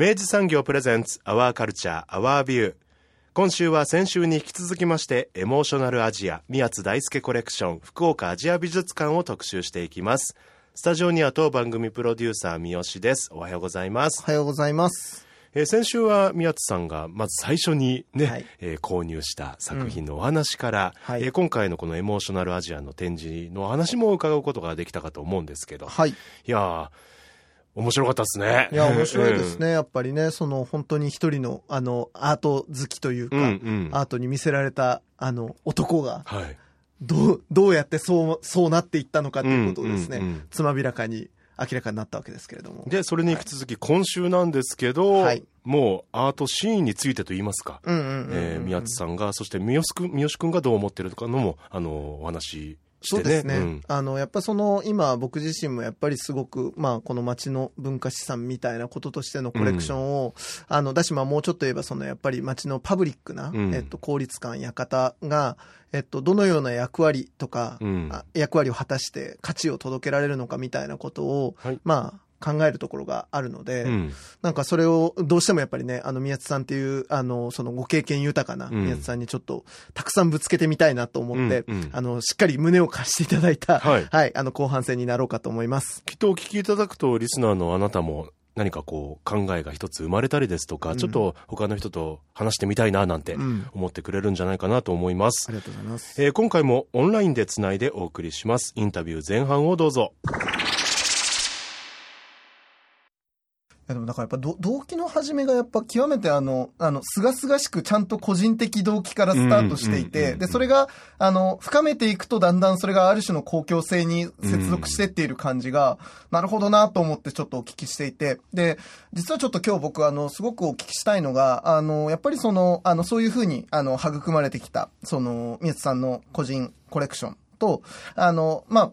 明治産業プレゼンツアワーカルチャーアワービュー今週は先週に引き続きましてエモーショナルアジア宮津大輔コレクション福岡アジア美術館を特集していきます。スタジオには当番組プロデューサー三好です。おはようございます。おはようございます。えー、先週は宮津さんがまず最初にね、はい、えー、購入した作品のお話から、うん。はい、えー、今回のこのエモーショナルアジアの展示の話も伺うことができたかと思うんですけど、はい、いや面白かったですね。いや、面白いですね。うん、やっぱりね、その本当に一人の、あの、アート好きというか、うんうん、アートに見せられた、あの、男が、はい、どう、どうやってそう、そうなっていったのかっていうことをですね、うんうんうん、つまびらかに明らかになったわけですけれども。で、それに引き続き、今週なんですけど、はい、もうアートシーンについてと言いますか、宮津さんが、そして三好君、三好君がどう思ってるとかのも、あの、お話そうですね。うん、あの、やっぱその、今僕自身もやっぱりすごく、まあ、この街の文化資産みたいなこととしてのコレクションを、うん、あの、だし、まあ、もうちょっと言えば、その、やっぱり街のパブリックな、うん、えっと、公立館、館が、えっと、どのような役割とか、役割を果たして価値を届けられるのかみたいなことを、はい、まあ、考えるところがあるので、うん、なんかそれをどうしてもやっぱりね、あの宮津さんっていう、あの、そのご経験豊かな宮津さんにちょっとたくさんぶつけてみたいなと思って、うんうん、あの、しっかり胸を貸していただいた、はい、はい、あの後半戦になろうかと思います。きっとお聞きいただくと、リスナーのあなたも何かこう考えが一つ生まれたりですとか、うん、ちょっと他の人と話してみたいななんて思ってくれるんじゃないかなと思います。ありがとうございます。えー、今回もオンラインでつないでお送りします。インタビュー前半をどうぞ。やでもだからやっぱ動機の始めがやっぱ極めてあの、あの、すがすがしくちゃんと個人的動機からスタートしていて、で、それが、あの、深めていくとだんだんそれがある種の公共性に接続してっている感じが、なるほどなと思ってちょっとお聞きしていて、で、実はちょっと今日僕あの、すごくお聞きしたいのが、あの、やっぱりその、あの、そういうふうに、あの、育まれてきた、その、宮津さんの個人コレクションと、あの、まあ、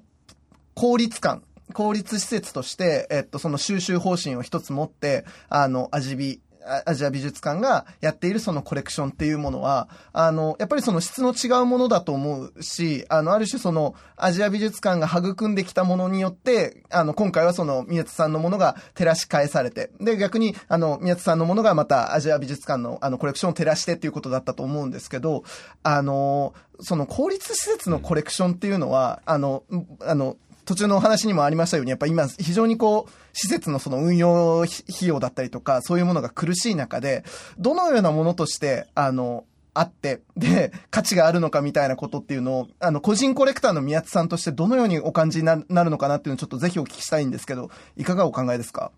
効率感公立施設として、えっと、その収集方針を一つ持って、あの、アジビ、アジア美術館がやっているそのコレクションっていうものは、あの、やっぱりその質の違うものだと思うし、あの、ある種そのアジア美術館が育んできたものによって、あの、今回はその宮津さんのものが照らし返されて、で、逆に、あの、宮津さんのものがまたアジア美術館のあのコレクションを照らしてっていうことだったと思うんですけど、あの、その公立施設のコレクションっていうのは、あの、あの、途中のお話にもありましたように、やっぱ今、非常にこう、施設のその運用費用だったりとか、そういうものが苦しい中で、どのようなものとして、あの、あって、で、価値があるのかみたいなことっていうのを、あの、個人コレクターの宮津さんとしてどのようにお感じになるのかなっていうのをちょっとぜひお聞きしたいんですけど、いかがお考えですか？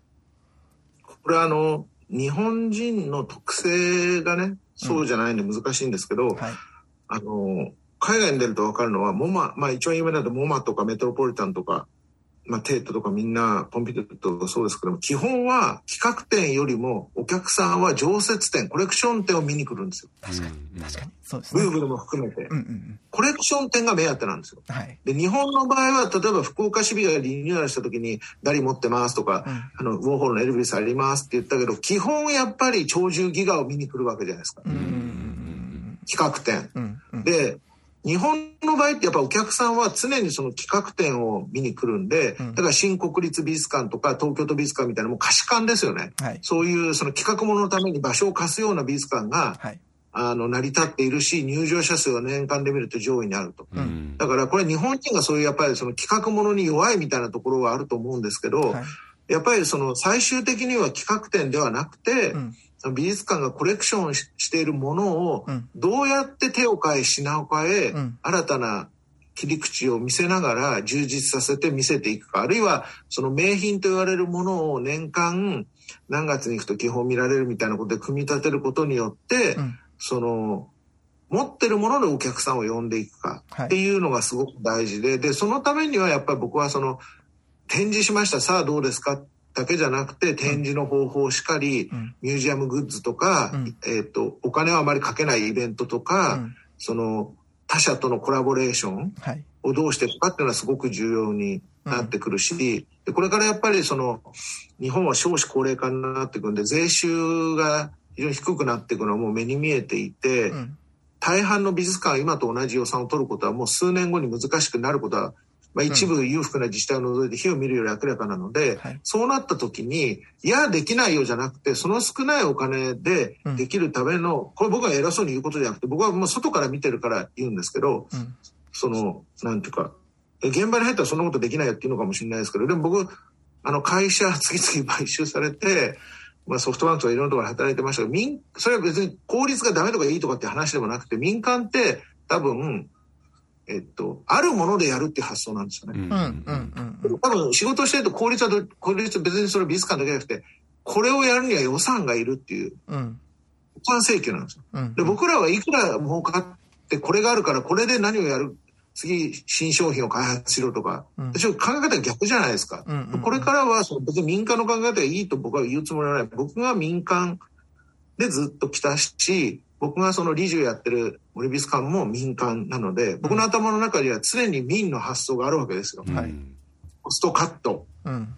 これはあの、日本人の特性がね、そうじゃないんで難しいんですけど、うんはい、あの、海外に出ると分かるのは、モマ、まあ一番有名なのはモマとかメトロポリタンとか、まあテートとかみんな、ポンピドとかそうですけども、基本は企画展よりもお客さんは常設展、コレクション展を見に来るんですよ。確かに、確かに。そうですね。ルーブルも含めて、うんうんうん。コレクション展が目当てなんですよ。はい。で、日本の場合は、例えば福岡市美がリニューアルした時に、ダリ持ってますとか、うん、あの、ウォーホルのエルビスありますって言ったけど、基本やっぱり鳥獣ギガを見に来るわけじゃないですか。うん。企画展。うんうん、で、日本の場合ってやっぱお客さんは常にその企画展を見に来るんで、だから新国立美術館とか東京都美術館みたいなもう貸し館ですよね。はい、そういうその企画もののために場所を貸すような美術館が、はい、あの、成り立っているし、入場者数は年間で見ると上位にあると。うん、だからこれ日本人がそういうやっぱりその企画ものに弱いみたいなところはあると思うんですけど、はい、やっぱりその最終的には企画展ではなくて、うん美術館がコレクションしているものを、どうやって手を変え品を変え、新たな切り口を見せながら充実させて見せていくか、あるいはその名品と言われるものを年間何月に行くと基本見られるみたいなことで組み立てることによって、うん、その、持ってるもののお客さんを呼んでいくかっていうのがすごく大事で、はい、で、そのためにはやっぱり僕はその、展示しました、さあどうですか？だけじゃなくて、展示の方法しかり、うん、ミュージアムグッズとか、うん、えっ、ー、と、お金はあまりかけないイベントとか、その、他社とのコラボレーションをどうしていくかっていうのはすごく重要になってくるし、でこれからやっぱりその日本は少子高齢化になっていくんで税収が非常に低くなっていくのはもう目に見えていて、うん、大半の美術館が今と同じ予算を取ることはもう数年後に難しくなることは、まあ、一部裕福な自治体を除いて火を見るより明らかなので、はい、そうなった時にいやできないよじゃなくてその少ないお金でできるための、うん、これ僕は偉そうに言うことじゃなくて僕はもう外から見てるから言うんですけど、うん、そのなんていうか現場に入ったらそんなことできないよっていうのかもしれないですけど、でも僕、あの会社 次々買収されて、まあ、ソフトバンクとかいろんなところで働いてましたけど、民、それは別に効率がダメとかいいとかって話でもなくて、民間って多分、えっと、あるものでやるっていう発想なんですよね。うんうんうん、多分仕事してると効率は効率別にそれ美術館だけじゃなくて、これをやるには予算がいるっていう、うん、予算請求なんですよ。うんうん、で僕らはいくら儲かってこれがあるからこれで何をやる次、新商品を開発しろとか、うん、考え方が逆じゃないですか。うんうんうん、これからはその別に民間の考え方がいいと僕は言うつもりはない。僕が民間でずっと来たし、僕がその理事をやってる森美術館も民間なので、僕の頭の中には常に民の発想があるわけですよ。はい、コストカット、うん、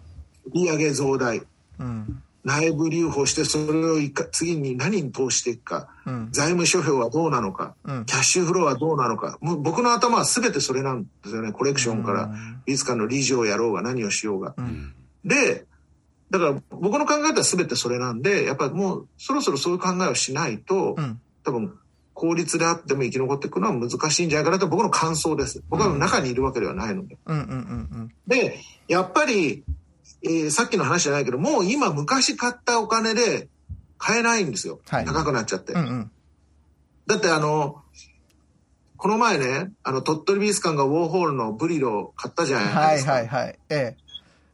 売上増大、うん。内部留保してそれを次に何に投資していくか、うん、財務諸表はどうなのか、うん、キャッシュフローはどうなのか。もう僕の頭は全てそれなんですよね。コレクションから。美術館の理事をやろうが何をしようが。うん、でだから僕の考えは全てそれなんでやっぱりもうそろそろそういう考えをしないと、多分効率であっても生き残っていくのは難しいんじゃないかなと僕の感想です。僕は中にいるわけではないので。でやっぱりえー、さっきの話じゃないけど、もう今昔買ったお金で買えないんですよ。はい、高くなっちゃって。うんうん、だってあの、この前ね、あの、鳥取美術館がウォーホールのブリロを買ったじゃないですか。はいはいはい。ええ。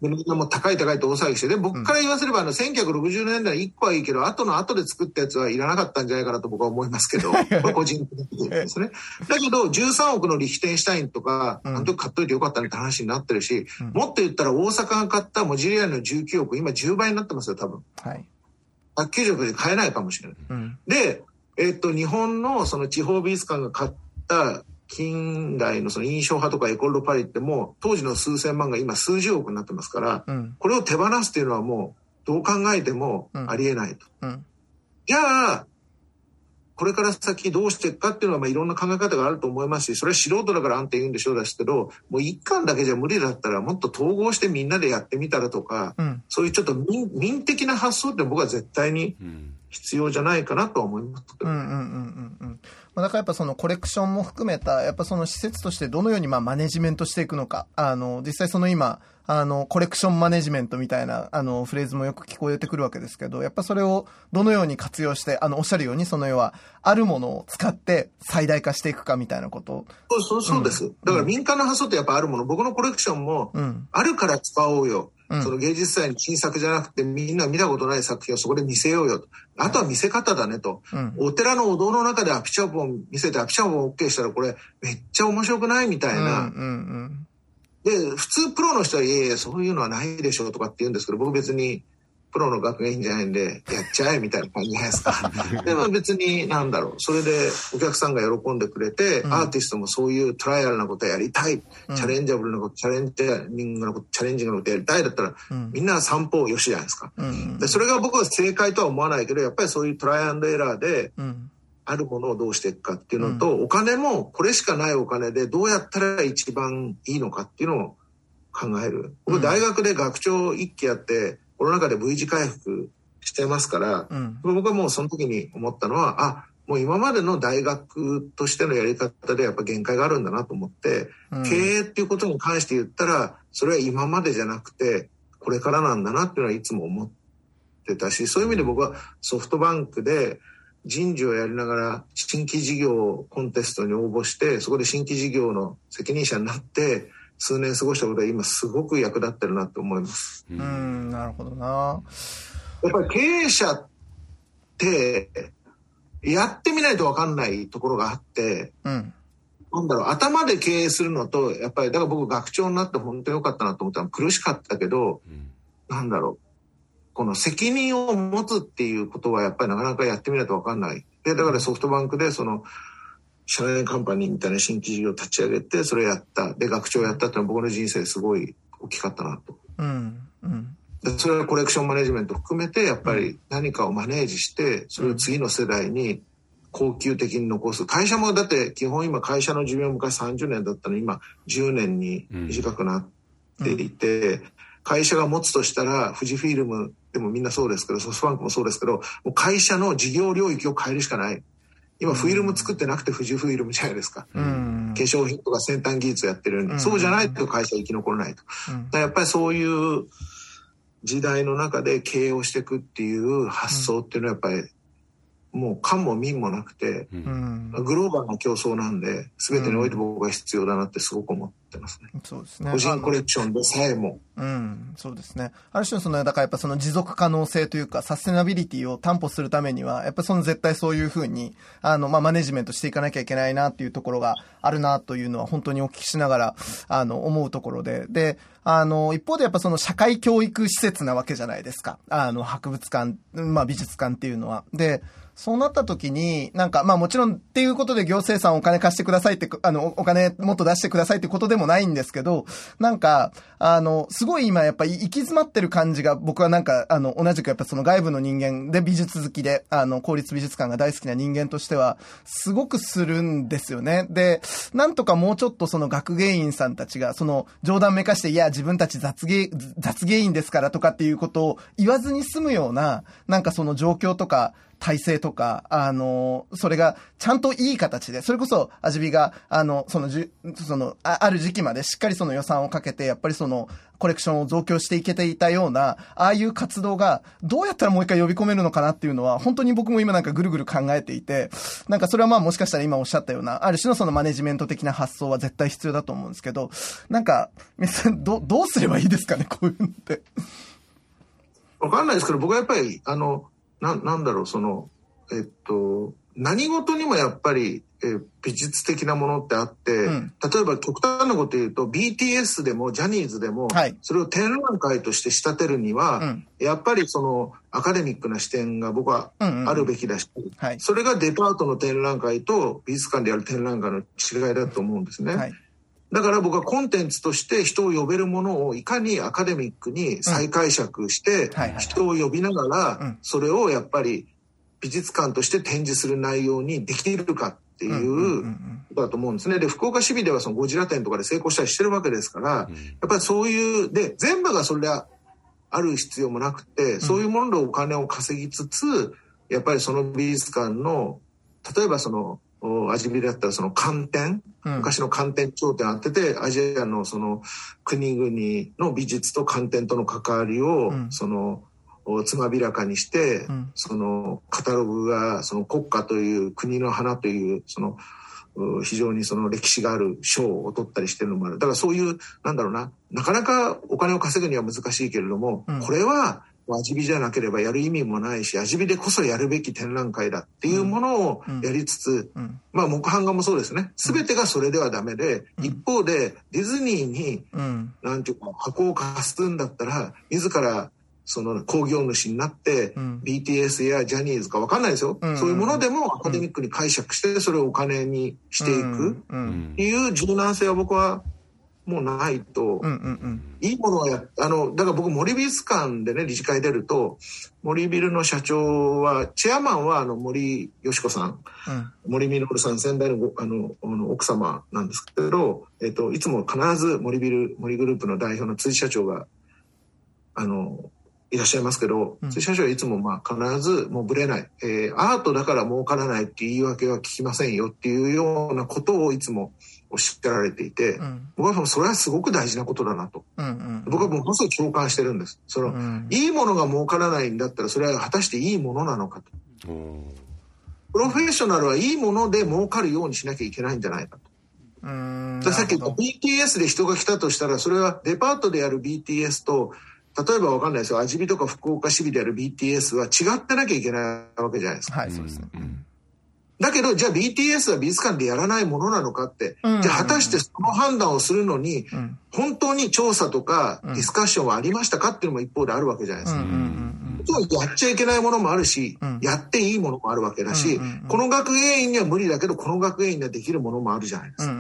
でみんなも高い高いと大騒ぎして、で、僕から言わせれば、あの、1960年代1個はいいけど、後の後で作ったやつはいらなかったんじゃないかなと僕は思いますけど、個人的にですね。だけど、13億のリヒテンシュタインとか、あの時買っといてよかったねって話になってるし、うん、もっと言ったら大阪が買ったモジリアの19億、今10倍になってますよ、多分。はい。190億で買えないかもしれない。うん、で、えっと、日本のその地方美術館が買った近代のその印象派とかエコール・パリってもう当時の数千万が今数十億になってますから、うん、これを手放すっていうのはもうどう考えてもありえないと。うん。うん、じゃあ、これから先どうしていくかっていうのはまあいろんな考え方があると思いますし、それは素人だからあんて言うんでしょうですけど、もう一貫だけじゃ無理だったらもっと統合してみんなでやってみたらとか、そういうちょっと民民的な発想って僕は絶対に必要じゃないかなとは思いますけど。うんうんうんうんだからやっぱそのコレクションも含めた、やっぱその施設としてどのようにまあマネジメントしていくのか、あの、実際その今、あの、コレクションマネジメントみたいな、あの、フレーズもよく聞こえてくるわけですけど、やっぱそれをどのように活用して、あの、おっしゃるように、その要は、あるものを使って最大化していくかみたいなことそうそうそうです、うん。だから民間の発想ってやっぱあるもの、僕のコレクションも、あるから使おうよ。その芸術祭に新作じゃなくてみんな見たことない作品をそこで見せようよと。あとは見せ方だねと。うん、お寺のお堂の中でアピチャポン見せてアピチャポン OK したらこれめっちゃ面白くないみたいな。うんうんうんで、普通プロの人は、いやいや、そういうのはないでしょうとかって言うんですけど、僕別に、プロの学芸員じゃないんで、やっちゃえみたいな感じじゃないですか。でも別に、なんだろう、それでお客さんが喜んでくれて、うん、アーティストもそういうトライアルなことやりたい、うん、チャレンジャブルなこと、チャレンジングなこと、チャレンジングなことやりたいだったら、うん、みんな散歩よしじゃないですか。で、それが僕は正解とは思わないけど、やっぱりそういうトライアンドエラーで、あるものをどうしていくかっていうのと、お金もこれしかないお金でどうやったら一番いいのかっていうのを考える。僕大学で学長一期やって、コロナ禍で V 字回復してますから、うん、僕はもうその時に思ったのは、あ、もう今までの大学としてのやり方でやっぱ限界があるんだなと思って、うん、経営っていうことに関して言ったら、それは今までじゃなくて、これからなんだなっていうのはいつも思ってってたし、そういう意味で僕はソフトバンクで人事をやりながら新規事業コンテストに応募して、そこで新規事業の責任者になって、数年過ごしたことは今すごく役立ってるなと思います。うん、なるほどな。やっぱり経営者って、やってみないと分かんないところがあって、うん、なんだろう、頭で経営するのと、やっぱり、だから僕学長になって本当に良かったなと思ったの苦しかったけど、うん、なんだろう、この責任を持つっていうことはやっぱりなかなかやってみないと分かんない。で、だからソフトバンクでその、社内カンパニーみたいな新規事業を立ち上げて、それやった。で、学長やったっていうのは僕の人生すごい大きかったなと。うん。うん。でそれはコレクションマネジメント含めて、やっぱり何かをマネージして、それを次の世代に恒久的に残す。会社もだって基本今会社の寿命昔30年だったのに今10年に短くなっていて、うん、会社が持つとしたら富士フィルムでもみんなそうですけど、ソフトバンクもそうですけど、もう会社の事業領域を変えるしかない。今フィルム作ってなくて富士フィルムじゃないですか。うん、化粧品とか先端技術やってる、うん、そうじゃないと会社生き残らないと。うん、やっぱりそういう時代の中で経営をしていくっていう発想っていうのはやっぱりもう官も民もなくて、うん、グローバルな競争なんで、全てにおいて僕が必要だなってすごく思ってますね。そうですね。個人コレクションでさえも。うん、そうですね。ある種のその、だからやっぱその持続可能性というか、サステナビリティを担保するためには、やっぱその絶対そういうふうに、あの、まあ、マネジメントしていかなきゃいけないなっていうところがあるなというのは本当にお聞きしながら、あの、思うところで。で、あの、一方でやっぱその社会教育施設なわけじゃないですか。あの、博物館、まあ、美術館っていうのは。で、そうなった時に、なんか、まあもちろんっていうことで行政さんお金貸してくださいって、あの、お金もっと出してくださいってことでももないんですけど、なんか、あの、すごい今やっぱ行き詰まってる感じが僕はなんか、あの、同じくやっぱその外部の人間で美術好きで、あの、公立美術館が大好きな人間としては、すごくするんですよね。で、なんとかもうちょっとその学芸員さんたちが、その冗談めかして、いや、自分たち雑芸、雑芸員ですからとかっていうことを言わずに済むような、なんかその状況とか、体制とか、あの、それがちゃんといい形で、それこそ、アジビが、あの、そのじ、そのあ、ある時期までしっかりその予算をかけて、やっぱりその、コレクションを増強していけていたような、ああいう活動が、どうやったらもう一回呼び込めるのかなっていうのは、本当に僕も今なんかぐるぐる考えていて、なんかそれはまあもしかしたら今おっしゃったような、ある種のそのマネジメント的な発想は絶対必要だと思うんですけど、なんか、皆さん、ど、どうすればいいですかね、こういうのって。わかんないですけど、僕はやっぱり、あの、な、なんだろう、その、えっと、何事にもやっぱり、え美術的なものってあって、うん、例えば極端なこと言うと BTS でもジャニーズでも、はい、それを展覧会として仕立てるには、うん、やっぱりそのアカデミックな視点が僕はあるべきだし、うんうんはい、それがデパートの展覧会と美術館でやる展覧会の違いだと思うんですね。はいだから僕はコンテンツとして人を呼べるものをいかにアカデミックに再解釈して人を呼びながらそれをやっぱり美術館として展示する内容にできるかっていうことだと思うんですね。で、福岡市民ではそのゴジラ展とかで成功したりしてるわけですから、やっぱりそういう、で、全部がそれはある必要もなくて、そういうものでお金を稼ぎつつ、やっぱりその美術館の、例えばその、味見だったらその寒天、昔の寒天頂点あってて、アジアのその国々の美術と寒天との関わりを、その、つまびらかにして、うん、そのカタログがその国家という国の花というその非常にその歴史がある賞を取ったりしてるのもある。だからそういうなんだろうな。なかなかお金を稼ぐには難しいけれども、うん、これは味見じゃなければやる意味もないし味見でこそやるべき展覧会だっていうものをやりつつ、うん、まあ木版画もそうですね。全てがそれではダメで、一方でディズニーに、うん、なんていうか箱を貸すんだったら自らその工業主になって、うん、BTS やジャニーズか分かんないですよ、うん。そういうものでもアカデミックに解釈してそれをお金にしていくっていう柔軟性は僕はもうないと、いいものはやあのだから僕森美術館でね理事会出ると森ビルの社長はチェアマンはあの森よし子さん、うん、森稔さん先代のあのあの奥様なんですけど、えっと、いつも必ず森ビル森グループの代表の辻社長があのいらっしゃいますけど、うん、社長はいつもまあ必ずもうぶれない、えー、アートだから儲からないっていう言い訳は聞きませんよっていうようなことをいつもおっしゃられていて、うん、僕はそれはすごく大事なことだなと。うんうん、僕はものすごく共感してるんです。その、うん、いいものが儲からないんだったら、それは果たしていいものなのかと。プロフェッショナルはいいもので儲かるようにしなきゃいけないんじゃないかと。うんさっき BTS で人が来たとしたら、それはデパートでやる BTS と、例えばわかんないですよ、味見とか福岡市美でやる BTS は違ってなきゃいけないわけじゃないですか。はい、そうですね。うんだけど、じゃあ BTS は美術館でやらないものなのかって、じゃあ果たしてその判断をするのに、本当に調査とかディスカッションはありましたかっていうのも一方であるわけじゃないですか。やっちゃいけないものもあるし、やっていいものもあるわけだし、この学芸員には無理だけど、この学芸員にはできるものもあるじゃないですか。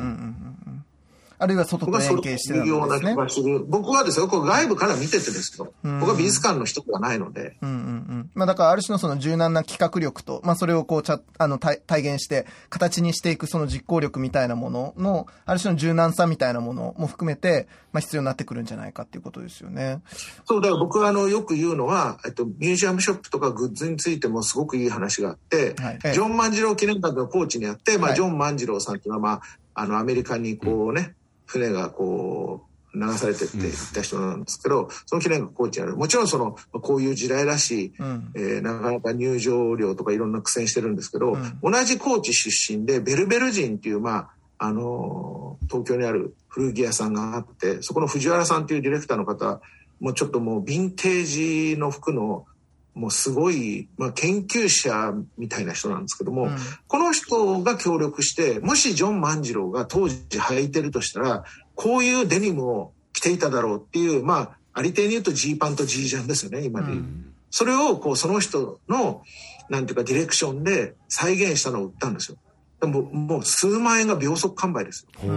あるいは外と連携してるんですね。僕はですよ、こ外部から見ててですよ。僕は美術館の人ではないので。うんうんうん。まあだからある種のその柔軟な企画力と、まあそれをこうちゃ、あの体、体現して、形にしていくその実行力みたいなものの、ある種の柔軟さみたいなものも含めて、まあ必要になってくるんじゃないかっていうことですよね。そう、だから僕はあの、よく言うのは、えっと、ミュージアムショップとかグッズについてもすごくいい話があって、はい、ジョン万次郎記念館のコーチにあって、まあ、ジョン万次郎さんっていうのは、まあ、あの、アメリカにこうね、船がこう、流されてっていった人なんですけど、うん、その記念がコーチにある。もちろんその、こういう時代らしい、うん、えー、なかなか入場料とかいろんな苦戦してるんですけど、うん、同じ高知出身で、ベルベル人っていう、まあ、あのー、東京にある古着屋さんがあって、そこの藤原さんっていうディレクターの方、もうちょっともうヴィンテージの服のもうすごい、まあ、研究者みたいな人なんですけども、うん、この人が協力して、もしジョン万次郎が当時履いてるとしたら、こういうデニムを着ていただろうっていう、まあ、ありていに言うとジーパンとジージャンですよね、今で、う。ん、それを、こう、その人の、なんていうか、ディレクションで再現したのを売ったんですよ。でも、もう数万円が秒速完売ですよ。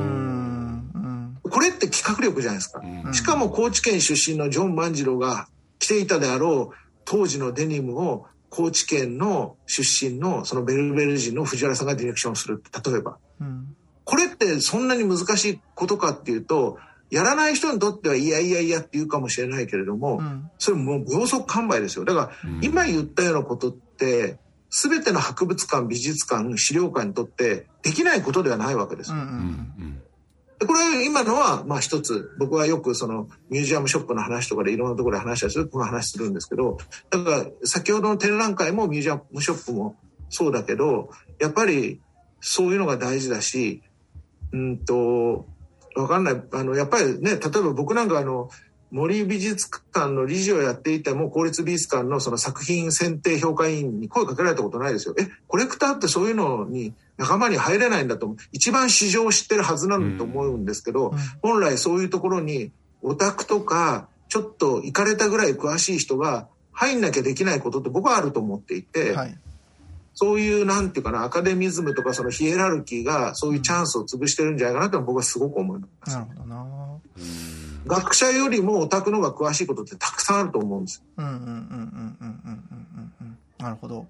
これって企画力じゃないですか。しかも高知県出身のジョン万次郎が着ていたであろう当時のデニムを高知県の出身のそのベルベル人の藤原さんがディレクションするって例えば、うん、これってそんなに難しいことかっていうとやらない人にとってはいやいやいやって言うかもしれないけれども、うん、それもう秒速完売ですよ。だから、今言ったようなことって全ての博物館美術館資料館にとってできないことではないわけです。うん。うんうんこれ今のはまあ一つ僕はよくそのミュージアムショップの話とかでいろんなところで話したするこの話するんですけどだから先ほどの展覧会もミュージアムショップもそうだけどやっぱりそういうのが大事だしうんとわかんない。あのやっぱりね例えば僕なんかあの森美術館の理事をやっていても公立美術館のその作品選定評価委員に声かけられたことないですよ。え、コレクターってそういうのに仲間に入れないんだと一番市場を知ってるはずなんだと思うんですけど、うん、本来そういうところにオタクとかちょっと行かれたぐらい詳しい人が入んなきゃできないことって僕はあると思っていて、はい、そういうなんていうかなアカデミズムとかそのヒエラルキーがそういうチャンスを潰してるんじゃないかなと僕はすごく思います。なるほどな学者よりもオタクの方が詳しいことってたくさんあると思うんです。うんうんうんうんうんうんうんなるほど。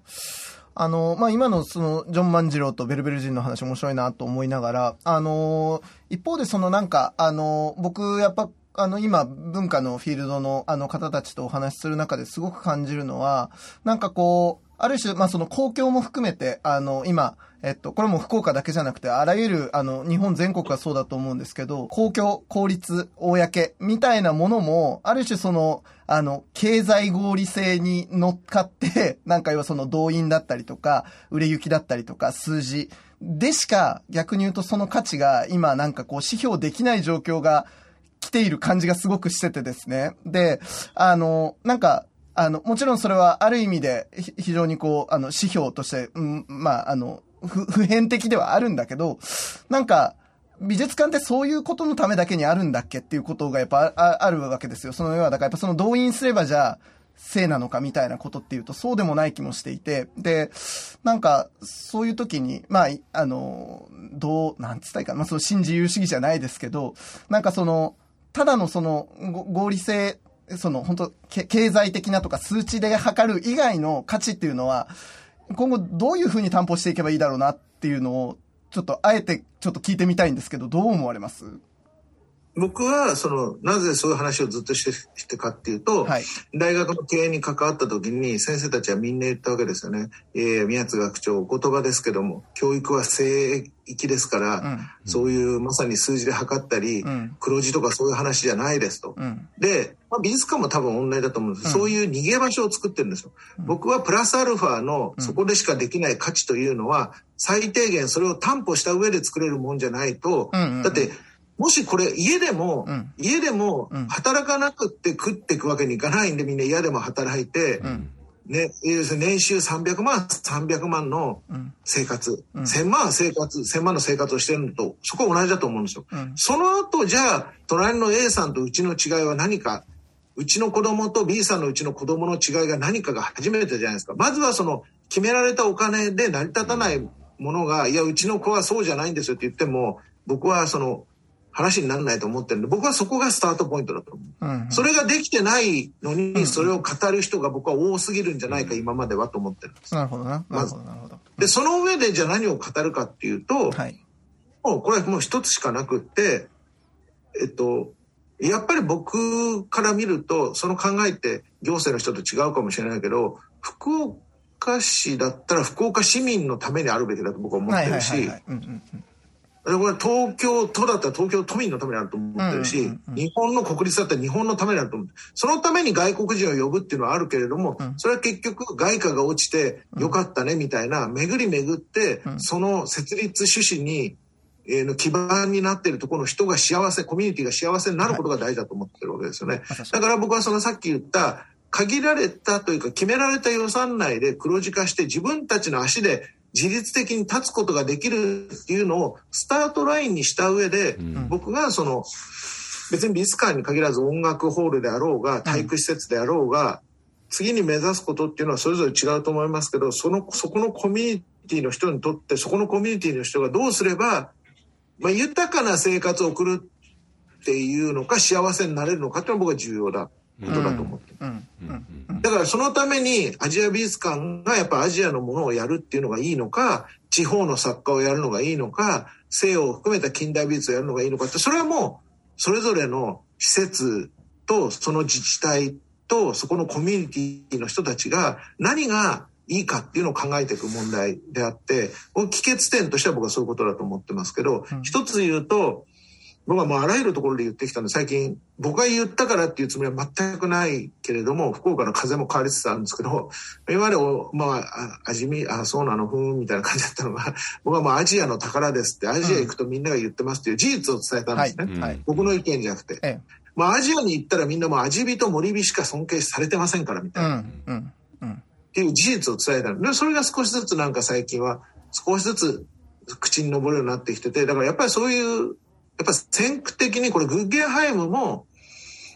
あの、まあ、今のその、ジョン万次郎とベルベル人の話面白いなと思いながら、あの、一方でそのなんか、あの、僕やっぱ、あの、今、文化のフィールドの、あの方たちとお話しする中ですごく感じるのは、なんかこう、ある種、まあ、その公共も含めて、あの、今、えっと、これも福岡だけじゃなくて、あらゆる、あの、日本全国がそうだと思うんですけど、公共、公立、公、みたいなものも、ある種その、あの、経済合理性に乗っかって、なんか要はその動員だったりとか、売れ行きだったりとか、数字でしか、逆に言うとその価値が今なんかこう指標できない状況が来ている感じがすごくしててですね。で、あの、なんか、あの、もちろんそれはある意味で非常にこう、あの、指標として、うん、まあ、あの、普遍的ではあるんだけど、なんか、美術館ってそういうことのためだけにあるんだっけっていうことがやっぱあるわけですよ。その要は、だからやっぱその動員すればじゃあ、せいなのかみたいなことっていうとそうでもない気もしていて、で、なんか、そういう時に、まあ、あの、どう、なんつったいいか、まあ、その新自由主義じゃないですけど、なんかその、ただのその、合理性、その、本当経済的なとか数値で測る以外の価値っていうのは、今後どういうふうに担保していけばいいだろうなっていうのを、ちょっとあえてちょっと聞いてみたいんですけど、どう思われます？僕はそのなぜそういう話をずっとしてしてかっていうと、はい、大学の経営に関わった時に先生たちはみんな言ったわけですよね。えー、宮津学長お言葉ですけども教育は聖域ですから、うん、そういうまさに数字で測ったり、うん、黒字とかそういう話じゃないですと。うん、で、まあ、美術館も多分同じだと思うんです、そういう逃げ場所を作ってるんですよ。僕はプラスアルファのそこでしかできない価値というのは、最低限それを担保した上で作れるもんじゃないと、だってもしこれ家でも、うん、家でも働かなくって食っていくわけにいかないんでみんな嫌でも働いて、うん、ね、年収300万、300万の生活、うん、1000万生活、1000万の生活をしてるのと、そこは同じだと思うんですよ。うん、その後、じゃあ、隣の A さんとうちの違いは何か、うちの子供と B さんのうちの子供の違いが何かが初めてじゃないですか。まずはその、決められたお金で成り立たないものが、いや、うちの子はそうじゃないんですよって言っても、僕はその、話にならないと思ってるんで、僕はそこがスタートポイントだと思う。うんうん、それができてないのに、それを語る人が僕は多すぎるんじゃないか、今まではと思ってるんです。なるほどな。なるほど、なるほど。で、その上でじゃあ何を語るかっていうと、はい、もうこれはもう一つしかなくって、えっと、やっぱり僕から見ると、その考えって行政の人と違うかもしれないけど、福岡市だったら福岡市民のためにあるべきだと僕は思ってるし、これ東京都だったら東京都民のためになると思ってるし、日本の国立だったら日本のためになると思ってそのために外国人を呼ぶっていうのはあるけれども、それは結局外貨が落ちてよかったねみたいな、巡り巡って、その設立趣旨に、えー、の基盤になっているところの人が幸せ、コミュニティが幸せになることが大事だと思ってるわけですよね。だから僕はそのさっき言った限られたというか決められた予算内で黒字化して自分たちの足で自律的に立つことができるっていうのをスタートラインにした上で、うん、僕がその別に美術館に限らず音楽ホールであろうが体育施設であろうが、次に目指すことっていうのはそれぞれ違うと思いますけどそのそこのコミュニティの人にとってそこのコミュニティの人がどうすれば、まあ、豊かな生活を送るっていうのか幸せになれるのかっていうのが僕は重要だことだと思って。だからそのためにアジア美術館がやっぱアジアのものをやるっていうのがいいのか地方の作家をやるのがいいのか西洋を含めた近代美術をやるのがいいのかってそれはもうそれぞれの施設とその自治体とそこのコミュニティの人たちが何がいいかっていうのを考えていく問題であって帰結点としては僕はそういうことだと思ってますけど、うん、一つ言うと僕はもうあらゆるところで言ってきたんで、最近、僕が言ったからっていうつもりは全くないけれども、福岡の風も変わりつつあるんですけど、今まで、まあ、味見、あ、そうなの、ふーん、みたいな感じだったのが、僕はもうアジアの宝ですって、アジア行くとみんなが言ってますっていう事実を伝えたんですね。僕の意見じゃなくて。ええ、まあ、アジアに行ったらみんなもうアジ美と森美しか尊敬されてませんから、みたいな。うん。うん。うん、っていう事実を伝えたで、それが少しずつなんか最近は、少しずつ口に上るようになってきてて、だからやっぱりそういうやっぱ先駆的にこれグッゲンハイムも、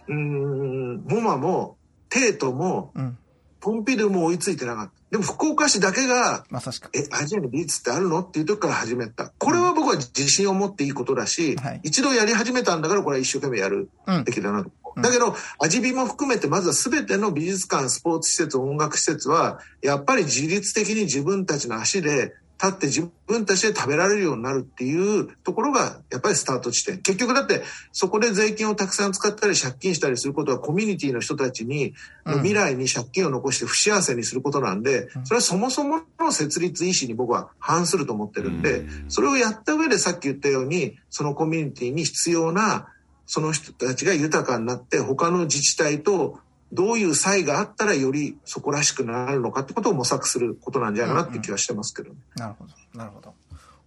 うん、 MoMA も、テートも、うん、ポンピドゥも追いついてなかった。でも福岡市だけが、まさしく。え、アジアに美術ってあるのっていう時から始めた。これは僕は自信を持っていいことだし、うんはい、一度やり始めたんだからこれは一生懸命やるべきだなと。うん、だけど、味美も含めてまずは全ての美術館、スポーツ施設、音楽施設は、やっぱり自律的に自分たちの足で立って自分たちで食べられるようになるっていうところがやっぱりスタート地点。結局だってそこで税金をたくさん使ったり借金したりすることはコミュニティの人たちに、未来に借金を残して不幸せにすることなんで、それはそもそもの設立意思に僕は反すると思ってるんで、それをやった上でさっき言ったように、そのコミュニティに必要なその人たちが豊かになって他の自治体とどういう差異があったらよりそこらしくなるのかってことを模索することなんじゃないかなって気はしてますけど、ねうんうん、なるほど。なるほど。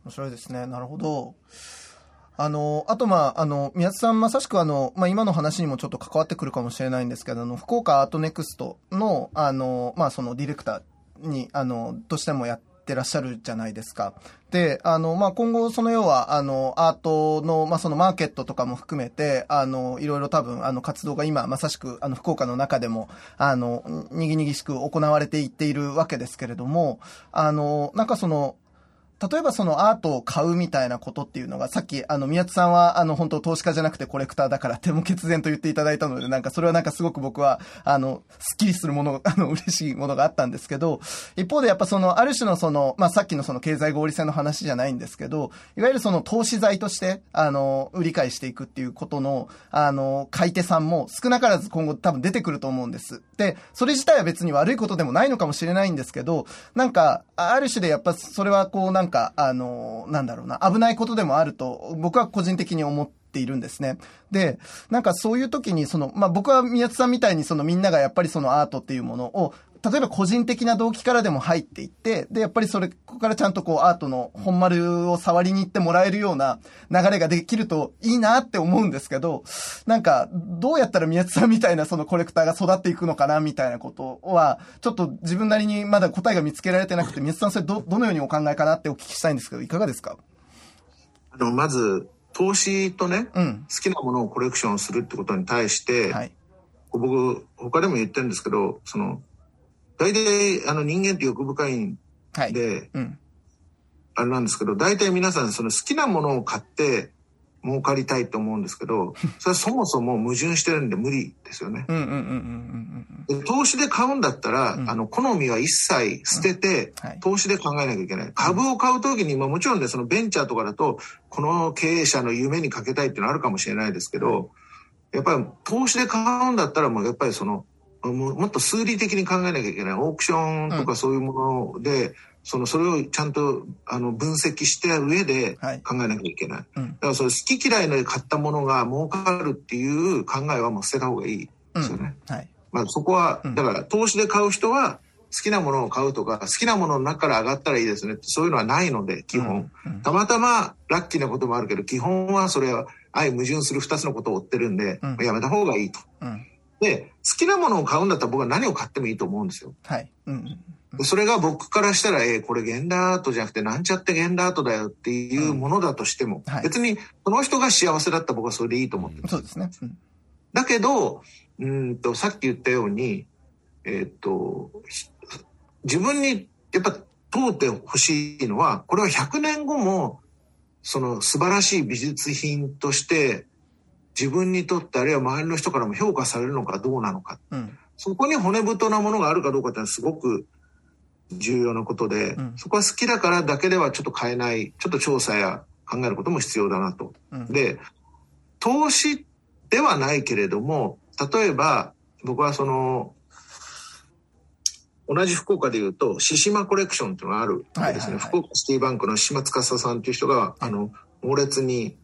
面白いですね。なるほど。あの、あと、まあ、あの、宮津さん、まさしくあの、まあ、今の話にもちょっと関わってくるかもしれないんですけど、あの、福岡アートネクストの、あの、まあ、そのディレクターに、あの、としてもやってらっしゃるじゃないですか。で、あの、まあ、今後、その要は、あの、アートの、まあ、そのマーケットとかも含めて、あの、いろいろ多分、あの、活動が今、まさしく、あの、福岡の中でも、あの、にぎにぎしく行われていっているわけですけれども、あの、なんかその、例えばそのアートを買うみたいなことっていうのが、さっき、あの、宮津さんは、あの、本当投資家じゃなくてコレクターだから手も決然と言っていただいたので、なんかそれはなんかすごく僕は、あの、スッキリするもの、あの、嬉しいものがあったんですけど、一方でやっぱその、ある種のその、まあ、さっきのその経済合理性の話じゃないんですけど、いわゆるその投資財として、あの、売り買いしていくっていうことの、あの、買い手さんも少なからず今後多分出てくると思うんです。で、それ自体は別に悪いことでもないのかもしれないんですけど、なんか、ある種でやっぱそれはこうなんか、かあの、なんだろうな、危ないことでもあると、僕は個人的に思って、ているんですね。で、なんかそういう時に、その、まあ、僕は宮津さんみたいにそのみんながやっぱりそのアートっていうものを例えば個人的な動機からでも入っていって、で、やっぱりそれ、ここからちゃんとこうアートの本丸を触りに行ってもらえるような流れができるといいなって思うんですけど、なんか、どうやったら宮津さんみたいなそのコレクターが育っていくのかなみたいなことは、ちょっと自分なりにまだ答えが見つけられてなくて、宮津さんそれど、どのようにお考えかなってお聞きしたいんですけど、いかがですか？あの、まず、投資とね、うん、好きなものをコレクションするってことに対して、はい、僕、他でも言ってるんですけど、その、大体、あの人間って欲深いんで、はい。うん、あれなんですけど、大体皆さんその好きなものを買って儲かりたいと思うんですけど、それはそもそも矛盾してるんで無理ですよね。投資で買うんだったら、うん、あの、好みは一切捨てて、うんはい、投資で考えなきゃいけない。株を買うときに、まあもちろんね、そのベンチャーとかだと、この経営者の夢にかけたいっていうのはあるかもしれないですけど、やっぱり投資で買うんだったらもうやっぱりそのもっと数理的に考えなきゃいけない。オークションとかそういうもので、うん、その、それをちゃんと、あの、分析した上で考えなきゃいけない。はいうん、だから、その好き嫌いで買ったものが儲かるっていう考えはもう捨てた方がいいですよね。うん、はい。まあ、そこは、だから、投資で買う人は、好きなものを買うとか、好きなものの中から上がったらいいですねそういうのはないので、基本。たまたまラッキーなこともあるけど、基本はそれは相矛盾する二つのことを追ってるんで、やめた方がいいと。で、好きなものを買うんだったら僕は何を買ってもいいと思うんですよ。はい。うんうん、それが僕からしたら、えー、これ現代アートじゃなくて、なんちゃって現代アートだよっていうものだとしても、うんはい、別にその人が幸せだったら僕はそれでいいと思ってます。そうですね。うん、だけど、うんと、さっき言ったように、えー、っと、自分にやっぱ通ってほしいのは、これは100年後も、その素晴らしい美術品として自分にとってあるいは周りの人からも評価されるのかどうなのか、うん、そこに骨太なものがあるかどうかってのはすごく重要なことで、うん、そこは好きだからだけではちょっと変えないちょっと調査や考えることも必要だなと。うん、で投資ではないけれども例えば僕はその同じ福岡でいうと、獅島コレクションっていうのがあるですね。福岡シティバンクの島司さんっていう人が、あの、猛烈に、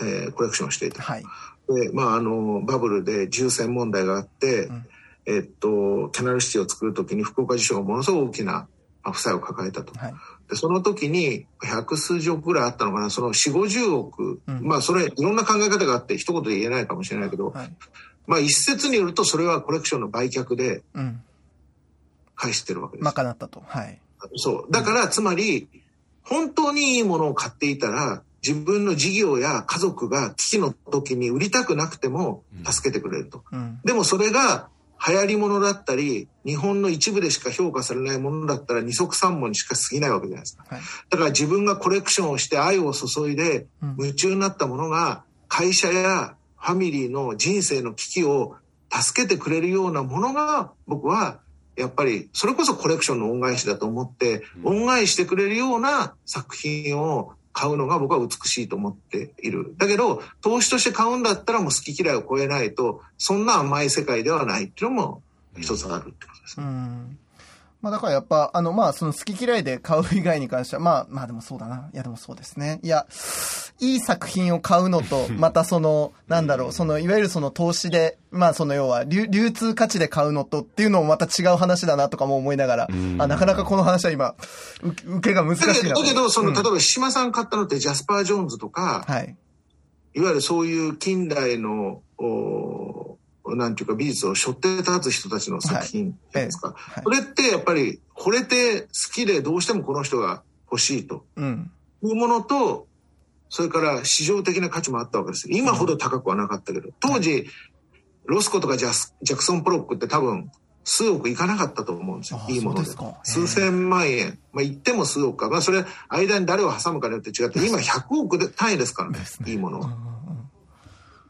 えー、コレクションしていて、はい、で、まあ、あの、バブルで重戦問題があって、うん、えっと、キャナルシティを作るときに福岡地所がものすごく大きな負債を抱えたと。はい、でその時に百数十億ぐらいあったのかな、その四五十億、うん、まあそれいろんな考え方があって一言で言えないかもしれないけど、はい、まあ一説によるとそれはコレクションの売却で返してるわけです。賄ったと。はい。そう。だから、つまり、本当にいいものを買っていたら、自分の事業や家族が危機の時に売りたくなくても助けてくれると。うん、でもそれが流行り物だったり、日本の一部でしか評価されないものだったら二足三本にしか過ぎないわけじゃないですか。はい、だから自分がコレクションをして愛を注いで夢中になったものが会社やファミリーの人生の危機を助けてくれるようなものが僕はやっぱりそれこそコレクションの恩返しだと思って恩返してくれるような作品を買うのが僕は美しいと思っている。だけど、投資として買うんだったらもう好き嫌いを超えないと、そんな甘い世界ではないっていうのも一つあるってことですね。うんまあだからやっぱ、あの、まあその好き嫌いで買う以外に関しては、まあ、まあでもそうだな。いやでもそうですね。いや、いい作品を買うのと、またその、なんだろう、その、いわゆるその投資で、まあその要は流、流通価値で買うのとっていうのもまた違う話だなとかも思いながら、あなかなかこの話は今、受けが難しいなだけど、その、例えば島さん買ったのってジャスパー・ジョーンズとか、はい。いわゆるそういう近代の、おなんていうか美術を背負って立つ人たちの作品じゃないですか。はい、それってやっぱり惚れて好きでどうしてもこの人が欲しいというものと、それから市場的な価値もあったわけです。今ほど高くはなかったけど、当時、ロスコとかジャスジャクソン・プロックって多分数億いかなかったと思うんですよ。いいもので。数千万円。まあ言っても数億か。まあそれ、間に誰を挟むかによって違って、今100億で単位ですからね。ねいいものは。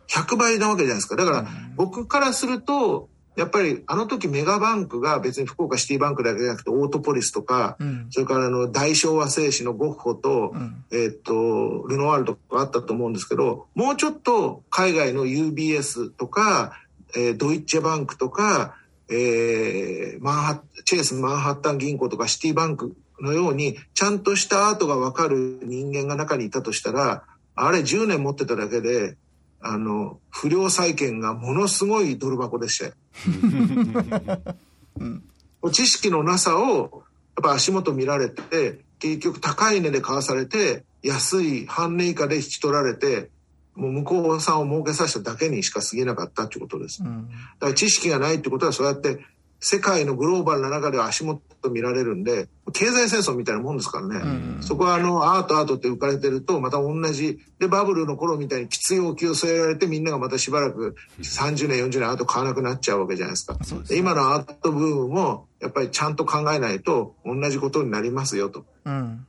100倍なわけじゃないですか。だから僕からすると、やっぱりあの時メガバンクが別に福岡シティバンクだけじゃなくてオートポリスとか、うん、それからあの大昭和製紙のゴッホと、うん、えっと、ルノワールとかあったと思うんですけど、もうちょっと海外の UBS とか、えー、ドイッチェバンクとか、えー、マンハチェイスマンハッタン銀行とかシティバンクのように、ちゃんとしたアートがわかる人間が中にいたとしたら、あれ10年持ってただけで、あの、不良債権がものすごいドル箱でして。うん、知識のなさを、やっぱ足元見られて、結局高い値で買わされて、安い半値以下で引き取られて、もう向こうさんを儲けさせただけにしか過ぎなかったっていうことです。うん、だから知識がないってことはそうやって世界のグローバルな中では足元見られるんで、経済戦争みたいなもんですからね。うん、そこはあの、アートアートって浮かれてると、また同じ、で、バブルの頃みたいにきつい要求を据えられて、みんながまたしばらく30年、40年アート買わなくなっちゃうわけじゃないですか。今のアートブームも、やっぱりちゃんと考えないと、同じことになりますよと。うん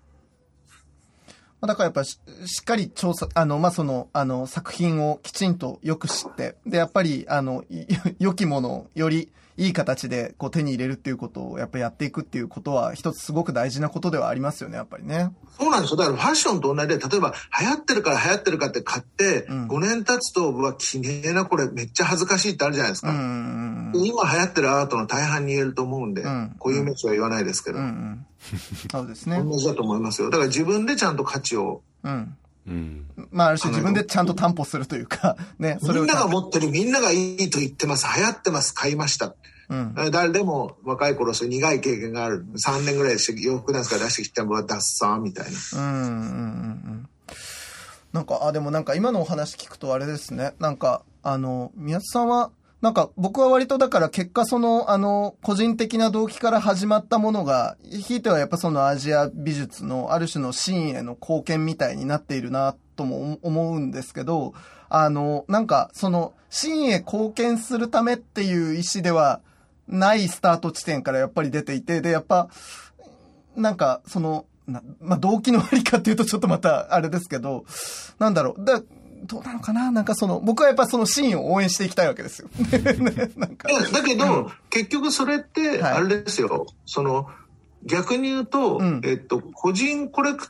だからやっぱしっかり調査、あの、まあ、その、あの、作品をきちんとよく知って、で、やっぱり、あの、良きものをよりいい形でこう手に入れるっていうことをやっぱやっていくっていうことは一つすごく大事なことではありますよね、やっぱりね。そうなんですよ。だからファッションと同じで、例えば流行ってるから流行ってるかって買って、5年経つと、うわ、綺麗なこれめっちゃ恥ずかしいってあるじゃないですか。今流行ってるアートの大半に言えると思うんで、うん、こういう名詞は言わないですけど。うんうん、そうですね。同じだと思いますよ。だから自分でちゃんと価値を、うんうん、まあ、ある種自分でちゃんと担保するというか、ね、みんなが持ってる、みんながいいと言ってます、流行ってます、買いました。うん、誰でも若い頃そう苦い経験がある。3年ぐらいで洋服なんすか出してきたも脱散みたいな。うんうんうんうん。なんか、あ、でもなんか今のお話聞くとあれですね。なんか、あの、宮津さんは、なんか僕は割とだから結果その、あの、個人的な動機から始まったものが、ひいてはやっぱそのアジア美術のある種のシーンへの貢献みたいになっているなとも思うんですけど、あの、なんかその、シーンへ貢献するためっていう意思ではないスタート地点からやっぱり出ていて、で、やっぱ、なんかその、まあ、動機のありかっていうとちょっとまたあれですけど、なんだろう。だどうなのかな？なんかその、僕はやっぱそのシーンを応援していきたいわけですよ。なんか。だけど、うん、結局それって、あれですよ、はい、その、逆に言うと、うん、えっと、個人コレク、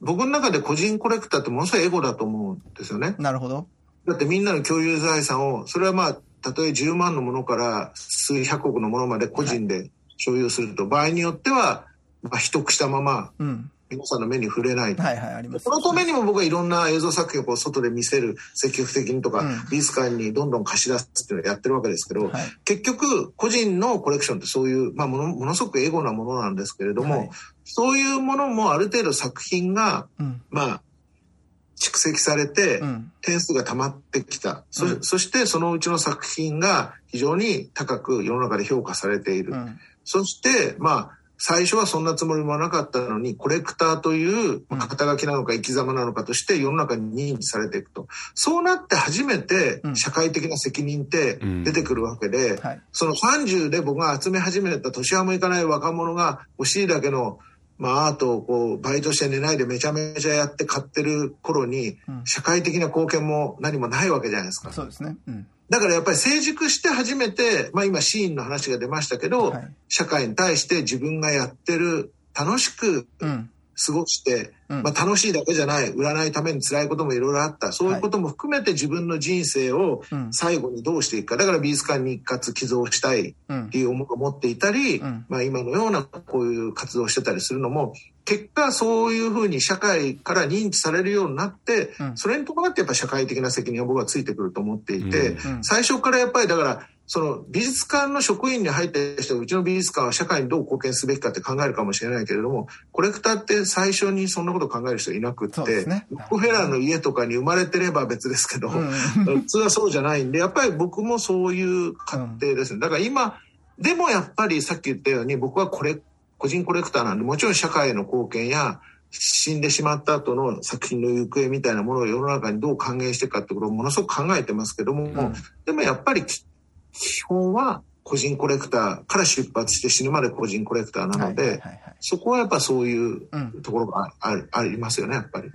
僕の中で個人コレクターってものすごいエゴだと思うんですよね。なるほど。だってみんなの共有財産を、それはまあ、たとえ10万のものから数百億のものまで個人で所有すると、はい、場合によっては、まあ、秘匿したまま、うん皆さんの目に触れない。はいはい、あります。そのためにも僕はいろんな映像作品を外で見せる、積極的にとか、うん、美術館にどんどん貸し出すっていうのをやってるわけですけど、はい、結局、個人のコレクションってそういう、まあもの、ものすごくエゴなものなんですけれども、はい、そういうものもある程度作品が、うん、まあ、蓄積されて、点数が溜まってきた、うん、そ。そしてそのうちの作品が非常に高く世の中で評価されている。そして、まあ、最初はそんなつもりもなかったのに、コレクターという肩書きなのか生き様なのかとして世の中に認知されていくと。そうなって初めて社会的な責任って出てくるわけで、うんはい、その30で僕が集め始めた年はもいかない若者が欲しいだけのまあ、アートをこう、バイトして寝ないでめちゃめちゃやって買ってる頃に、社会的な貢献も何もないわけじゃないですか。そうですね。うん。だからやっぱり成熟して初めて、まあ今シーンの話が出ましたけど、はい、社会に対して自分がやってる、楽しく過ごして、うん、まあ楽しいだけじゃない、売らないために辛いこともいろいろあった、そういうことも含めて自分の人生を最後にどうしていくか。だから美術館に一括寄贈したいっていう思いを持っていたり、うん、まあ今のようなこういう活動をしてたりするのも、結果そういうふうに社会から認知されるようになって、うん、それに伴ってやっぱ社会的な責任は僕はついてくると思っていて、最初からやっぱりだからその美術館の職員に入ってる人はうちの美術館は社会にどう貢献すべきかって考えるかもしれないけれどもコレクターって最初にそんなこと考える人いなくって、ね、ロックフェラーの家とかに生まれてれば別ですけど、うん、普通はそうじゃないんでやっぱり僕もそういう過程ですね。だから今でもやっぱりさっき言ったように僕はこれ個人コレクターなんで、もちろん社会への貢献や、死んでしまった後の作品の行方みたいなものを世の中にどう還元していくかってことをものすごく考えてますけども、うん、でもやっぱり基本は個人コレクターから出発して死ぬまで個人コレクターなので、そこはやっぱそういうところがあ,、ありますよね、やっぱり。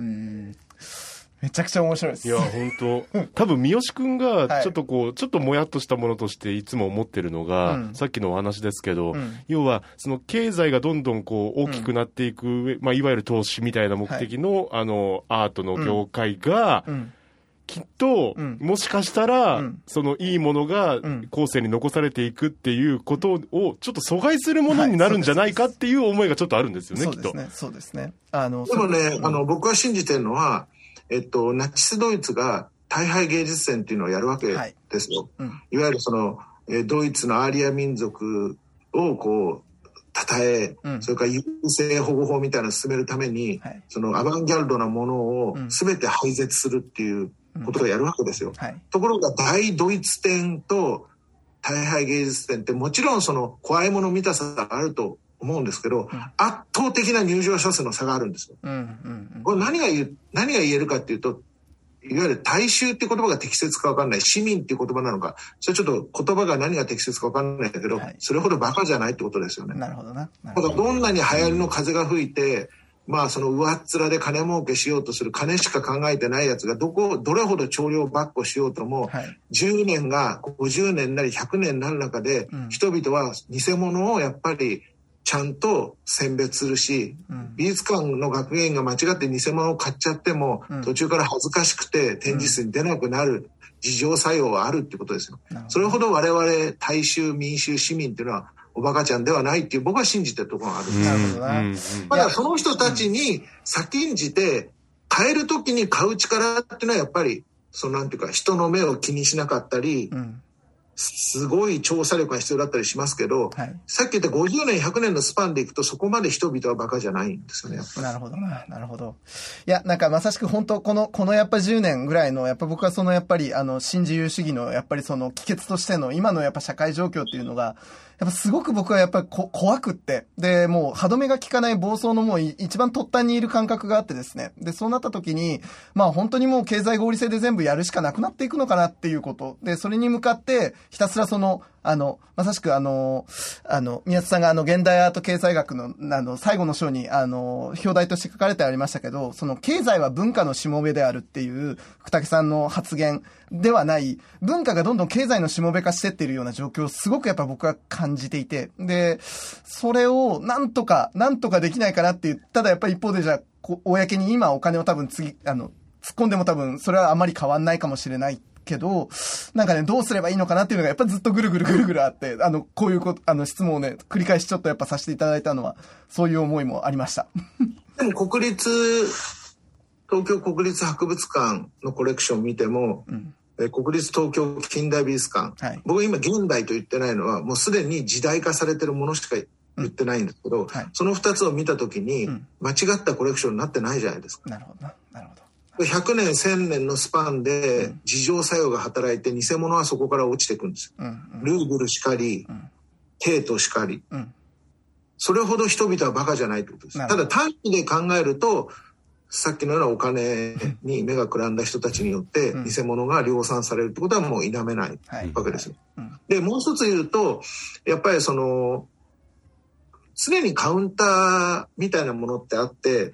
めちゃくちゃ面白いです。いや、本当。多分、三好くんが、ちょっとこう、はい、ちょっともやっとしたものとしていつも思ってるのが、うん、さっきのお話ですけど、うん、要は、その経済がどんどんこう、大きくなっていく、うん、まあ、いわゆる投資みたいな目的の、はい、あの、アートの業界が、きっと、もしかしたら、そのいいものが後世に残されていくっていうことを、ちょっと阻害するものになるんじゃないかっていう思いがちょっとあるんですよね、きっと。そうですね。あの、でもね、あの、僕は信じてるのは、えっと、ナチスドイツが大敗芸術展っていうのをやるわけですよ。はいうん、いわゆるその、えドイツのアーリア民族をこう、称え、うん、それから優勢保護法みたいなのを進めるために、はい、そのアバンギャルドなものを全て廃絶するっていうことをやるわけですよ。うんはい、ところが大ドイツ展と大敗芸術展ってもちろんその怖いもの見たさがあると思うんですけど、うん、圧倒的な入場者数の差があるんですよ。うんうんうん、これ何が言う、何が言えるかっていうと、いわゆる大衆っていう言葉が適切か分かんない、市民っていう言葉なのか、それちょっと言葉が何が適切か分かんないけど、はい、それほどバカじゃないってことですよね。なるほどな。だからどんなに流行りの風が吹いて、まあその上っ面で金儲けしようとする金しか考えてないやつがどこ、どれほど調量ばっこしようとも、はい、10年が50年なり100年になる中で、人々は偽物をやっぱりちゃんと選別するし、うん、美術館の学芸員が間違って偽物を買っちゃっても、うん、途中から恥ずかしくて展示室に出なくなる事情作用はあるってことですよ。それほど我々大衆民衆市民っていうのはおバカちゃんではないっていう僕は信じてるところがある。ん。です。ただその人たちに先んじて買える時に買う力っていうのはやっぱりそのなんていうか人の目を気にしなかったり、うん。すごい調査力が必要だったりしますけど、はい、さっき言った50年、100年のスパンでいくと、そこまで人々はバカじゃないんですよね、なるほどな、なるほど。いや、なんかまさしく本当、この、このやっぱ10年ぐらいの、やっぱ僕はそのやっぱり、あの、新自由主義の、やっぱりその、帰結としての、今のやっぱ社会状況っていうのが、やっぱすごく僕はやっぱり怖くって、で、もう歯止めが効かない暴走のもう一番突端にいる感覚があってですね。で、そうなった時に、まあ本当にもう経済合理性で全部やるしかなくなっていくのかなっていうこと。で、それに向かってひたすらその、あの、まさしくあの、あの、宮津さんがあの、現代アート経済学の、あの、最後の章に、あの、表題として書かれてありましたけど、その、経済は文化のしもべであるっていう、福武さんの発言ではない、文化がどんどん経済のしもべ化してってるような状況をすごくやっぱ僕は感じていて、で、それをなんとか、なんとかできないかなっていう、ただやっぱり一方でじゃあ、公に今お金を多分次、あの、突っ込んでも多分それはあまり変わんないかもしれないけど、なんかね、どうすればいいのかなっていうのがやっぱずっとぐるぐるぐるぐるあって、あの、こういうこと、あの、質問をね、繰り返しちょっとやっぱさせていただいたのは、そういう思いもありました。でも国立、東京国立博物館のコレクション見ても、うん。国立東京近代美術館、はい、僕今現代と言ってないのはもうすでに時代化されてるものしか言ってないんですけど、うんはい、その2つを見た時に、間違ったコレクションになってないじゃないですか。なるほどなるほど100年1000年のスパンで自浄作用が働いて偽物はそこから落ちていくんです。よ。うんうん、ルーブルしかり、うん、テートしかり、うん、それほど人々はバカじゃないってことです。ただ短期で考えるとさっきのようなお金に目がくらんだ人たちによって偽物が量産されるってことはもう否めないわけですよ。でもう一つ言うとやっぱりその常にカウンターみたいなものってあって、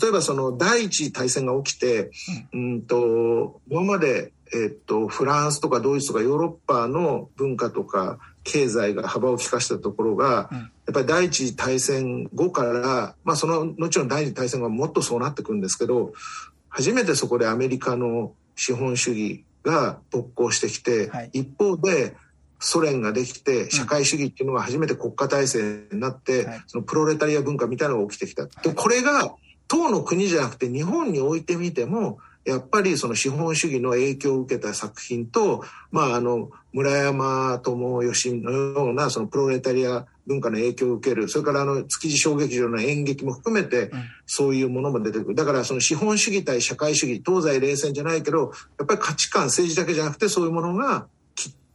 例えばその第一次大戦が起きて、うん。と今まで、えっと、フランスとかドイツとかヨーロッパの文化とか経済が幅を利かしたところが、やっぱり第一次大戦後から、まあその後の第二次大戦がもっとそうなってくるんですけど、初めてそこでアメリカの資本主義が勃興してきて、はい、一方でソ連ができて社会主義っていうのが初めて国家体制になって、うんそのプロレタリア文化みたいなのが起きてきた。でこれが当の国じゃなくて日本においてみてもやっぱりその資本主義の影響を受けた作品と、まあ、あの村山智義のようなそのプロレタリア文化の影響を受けるそれからあの築地小劇場の演劇も含めてそういうものも出てくる。だからその資本主義対社会主義東西冷戦じゃないけどやっぱり価値観政治だけじゃなくてそういうものが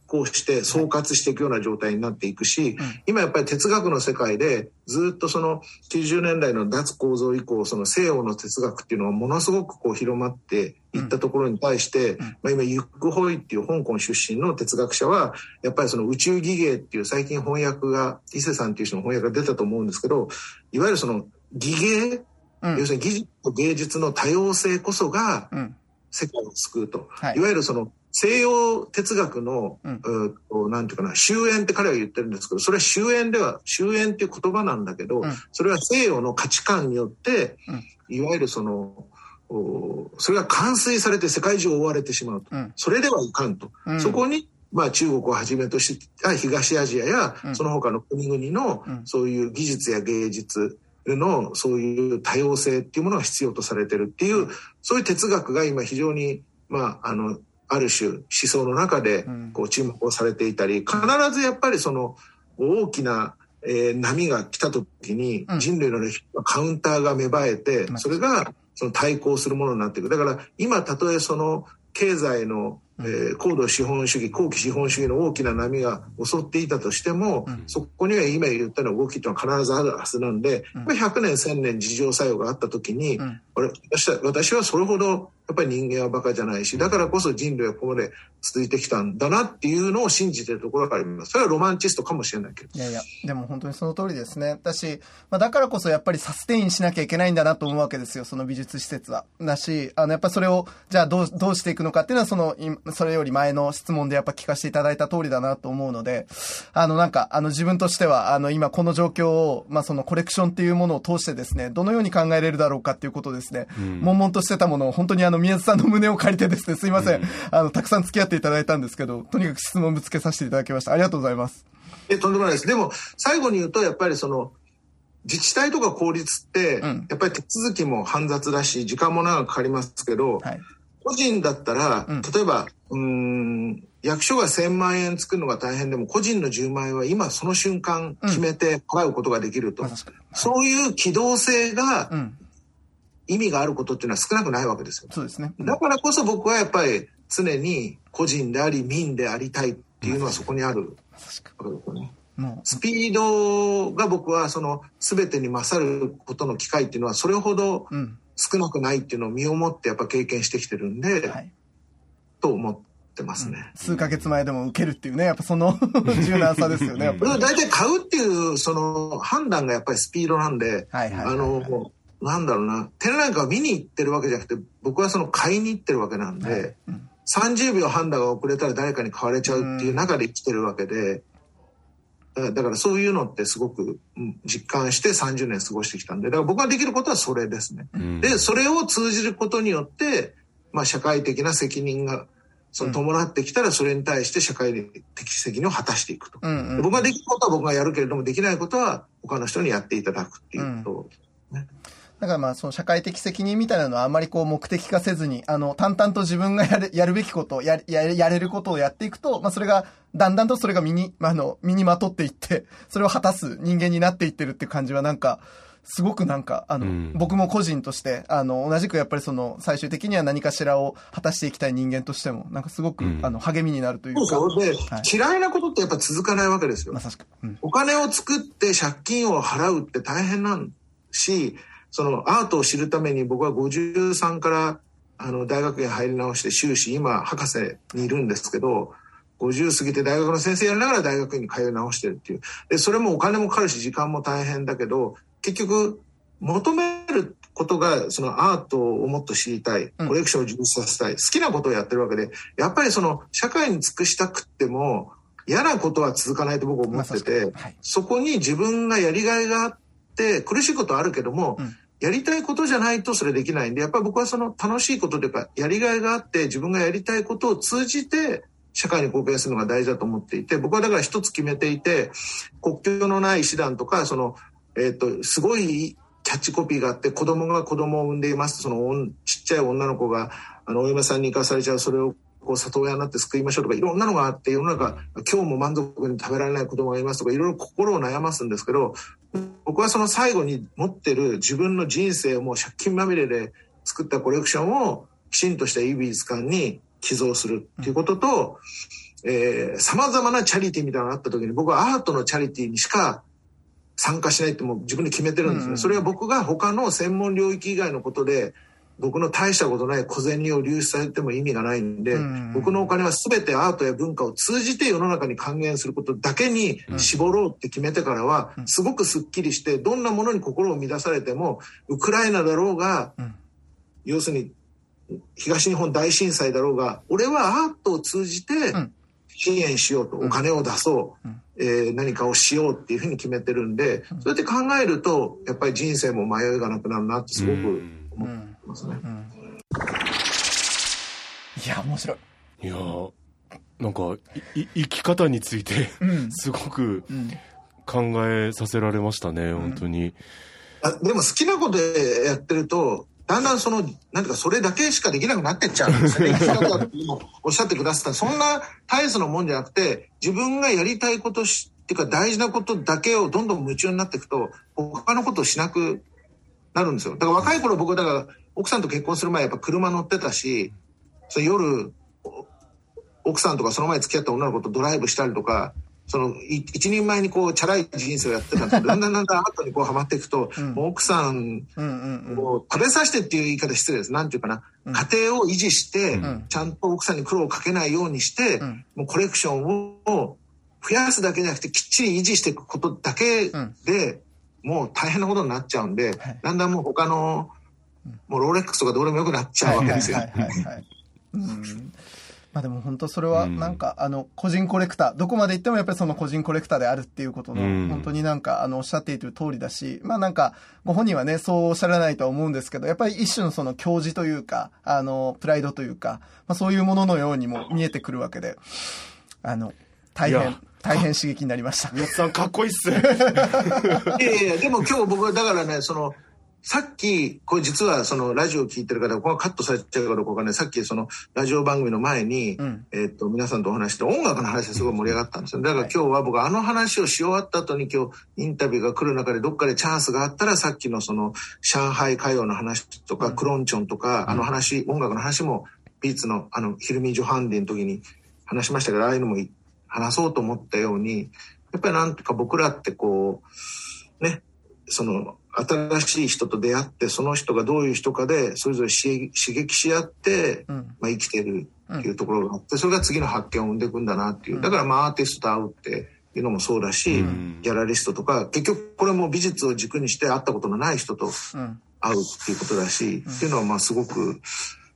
行して総括していくような状態になっていくし、今やっぱり哲学の世界でずっとその90年代の脱構造以降その西洋の哲学っていうのはものすごくこう広まっていったところに対して、まあ、今ユック・ホイっていう香港出身の哲学者はやっぱりその宇宙技芸っていう最近翻訳が伊勢さんっていう人の翻訳が出たと思うんですけどいわゆるその技芸、要するに技術と芸術の多様性こそが世界を救うと、はい、いわゆるその西洋哲学の、うん、なんていうかな、終焉って彼は言ってるんですけど、それは終焉では、終焉っていう言葉なんだけど、うん、それは西洋の価値観によって、うん、いわゆるその、それが完遂されて世界中を追われてしまうと。うん、それではいかんと。そこに、まあ中国をはじめとした東アジアや、その他の国々の、そういう技術や芸術、のそういう多様性っていうものが必要とされてるっていう、そういう哲学が今非常に、まあ、あの、ある種思想の中でこう注目をされていたり、必ずやっぱりその大きな、えー、波が来た時に人類のカウンターが芽生えて、それがその対抗するものになっていく。だから今たとえその経済のえー、高度資本主義後期資本主義の大きな波が襲っていたとしても、うん、そこには今言ったような動きというのは必ずあるはずなんで、うん、100年1000年自浄作用があった時に、うん、私は私はそれほどやっぱり人間はバカじゃないしだからこそ人類はここまで続いてきたんだなっていうのを信じてるところがあります。それはロマンチストかもしれないけど。いやいやでも本当にその通りですね。だし、まあ、だからこそやっぱりサステインしなきゃいけないんだなと思うわけですよその美術施設は。だしあのやっぱそれをじゃあどうどうしていくのかっていうのはそのそれより前の質問でやっぱ聞かせていただいた通りだなと思うのであのなんかあの自分としてはあの今この状況を、まあ、そのコレクションっていうものを通してですねどのように考えれるだろうかっていうことですね、うん、悶々としてたものを本当にあの宮津さんの胸を借りてですねすいません、うん、あのたくさん付き合っていただいたんですけどとにかく質問ぶつけさせていただきました。ありがとうございます。えとんでもないです。でも最後に言うとやっぱりその自治体とか公立って、やっぱり手続きも煩雑だし時間も長くかかりますけど、はい、個人だったら、例えばうん役所が1000万円作るのが大変でも個人の10万円は今その瞬間決めて払うことができると、うんはい、そういう機動性が意味があることっていうのは少なくないわけですよ。そうですね、だからこそ僕はやっぱり常に個人であり民でありたいっていうのはそこにあるわけですよね。スピードが僕はその全てに勝ることの機会っていうのはそれほど少なくないっていうのを身をもってやっぱ経験してきてるんで、はい、と思ってますね、うん、数ヶ月前でも受けるっていうねやっぱその柔軟さですよね大体買うっていうその判断がやっぱりスピードなんで、あのなんだろうな。展覧会を見に行ってるわけじゃなくて僕はその買いに行ってるわけなんで、はい。うん、30秒判断が遅れたら誰かに買われちゃうっていう中で生きてるわけで。だからそういうのってすごく実感して30年過ごしてきたんで、だから僕ができることはそれですね。うん、で、それを通じることによって、まあ社会的な責任がその伴ってきたらそれに対して社会的責任を果たしていくと。うんうん、僕ができることは僕がやるけれども、できないことは他の人にやっていただくっていうことね。うんだからまあその社会的責任みたいなのはあんまりこう目的化せずに、あの、淡々と自分がやる、やるべきことや、や、やれることをやっていくと、まあそれが、だんだんとそれが身に、まあ、あの、身にまとっていって、それを果たす人間になっていってるっていう感じはなんか、すごくなんか、あの、うん、僕も個人として、あの、同じくやっぱりその、最終的には何かしらを果たしていきたい人間としても、なんかすごく、うん、あの、励みになるというか。そうで、はい、嫌いなことってやっぱ続かないわけですよ。まさしく。うん、お金を作って借金を払うって大変なんし、そのアートを知るために僕は53からあの大学に入り直して修士今博士にいるんですけど50過ぎて大学の先生やりながら大学に通い直してるっていう。でそれもお金もかかるし時間も大変だけど結局求めることがそのアートをもっと知りたいコレクションを充実させたい、好きなことをやってるわけでやっぱりその社会に尽くしたくっても嫌なことは続かないと僕は思ってて、はい、そこに自分がやりがいがあって苦しいことはあるけども、うんやりたいことじゃないとそれできないんで、やっぱり僕はその楽しいことというか、やりがいがあって自分がやりたいことを通じて社会に貢献するのが大事だと思っていて、僕はだから一つ決めていて、国境のない師団とか、その、えっ、ー、と、すごいキャッチコピーがあって、子供が子供を産んでいます。そのちっちゃい女の子が、あの、お嫁さんに行かされちゃう、それをこう里親になって救いましょうとかいろんなのがあって世の中今日も満足に食べられない子供がいますとかいろいろ心を悩ますんですけど僕はその最後に持ってる自分の人生をもう借金まみれで作ったコレクションをきちんとしたいい美術館に寄贈するっていうことと、えー、様々なチャリティーみたいなのがあった時に、僕はアートのチャリティーにしか参加しないってもう自分で決めてるんですね。それは僕が他の専門領域以外のことで、僕の大したことない小銭を流出させても意味がないんで、うん。うん、僕のお金は全てアートや文化を通じて世の中に還元することだけに絞ろうって決めてからは、すごくスッキリして、どんなものに心を乱されても、ウクライナだろうが、うん、要するに東日本大震災だろうが、俺はアートを通じて支援しようと、お金を出そう、えー、何かをしようっていうふうに決めてるんで、そうやって考えると、やっぱり人生も迷いがなくなるなってすごく思ってますね。いや、面白い。いやなんかい生き方について すごく考えさせられましたね、うん、本当に。あでも好きなことやってると、だんだんその、なんていうか、それだけしかできなくなってっちゃうんですよね。おっしゃってくださった。そんな大層なもんじゃなくて、自分がやりたいことし、っていうか大事なことだけをどんどん夢中になっていくと、他のことをしなくなるんですよ。だから若い頃僕、だから奥さんと結婚する前やっぱ車乗ってたし、そ夜、奥さんとかその前付き合った女の子とドライブしたりとか、その一人前にこうチャラい人生をやってたんですけど だんだんだんだん後にこうハマっていくと、うん、もう奥さんを食べさせてっていう言い方失礼です。なんていうかな、うん、家庭を維持して、うん、ちゃんと奥さんに苦労をかけないようにして、もうコレクションを増やすだけじゃなくてきっちり維持していくことだけで、もう大変なことになっちゃうんで、はい、だんだんもう他のもうローレックスとかどうでもよくなっちゃうわけですよ。まあでも本当それはなんか、あの、個人コレクター、どこまで行ってもやっぱりその個人コレクターであるっていうことの、本当になんか、あの、おっしゃっている通りだし、まあなんか、ご本人はね、そうおっしゃらないとは思うんですけど、やっぱり一種のその教示というか、あの、プライドというか、まあそういうもののようにも見えてくるわけで、あの、大変、大変刺激になりました。宮津さん、かっこいいっすね。いやいや、でも今日僕はだからね、その、さっき、これ実はそのラジオを聞いてる方、ここカットされちゃうかどうかわかんない。さっきそのラジオ番組の前に、うん、えっと、皆さんとお話して音楽の話ですごい盛り上がったんですよ。だから今日は僕あの話をし終わった後に今日インタビューが来る中でどっかでチャンスがあったらさっきのその上海歌謡の話とか、クロンチョンとか、あの話、音楽の話もビーツのあのヒルミ・ジョハンディの時に話しましたけど、ああいうのも話そうと思ったように、やっぱりなんとか僕らってこう、ね、その新しい人と出会ってその人がどういう人かでそれぞれ刺激し合って、うん、まあ、生きてるっていうところがあってそれが次の発見を生んでいくんだなっていう。だからまあアーティストと会うっていうのもそうだし、うん、ギャラリストとか結局これも美術を軸にして会ったことのない人と会うっていうことだし、うん、っていうのはまあすごく。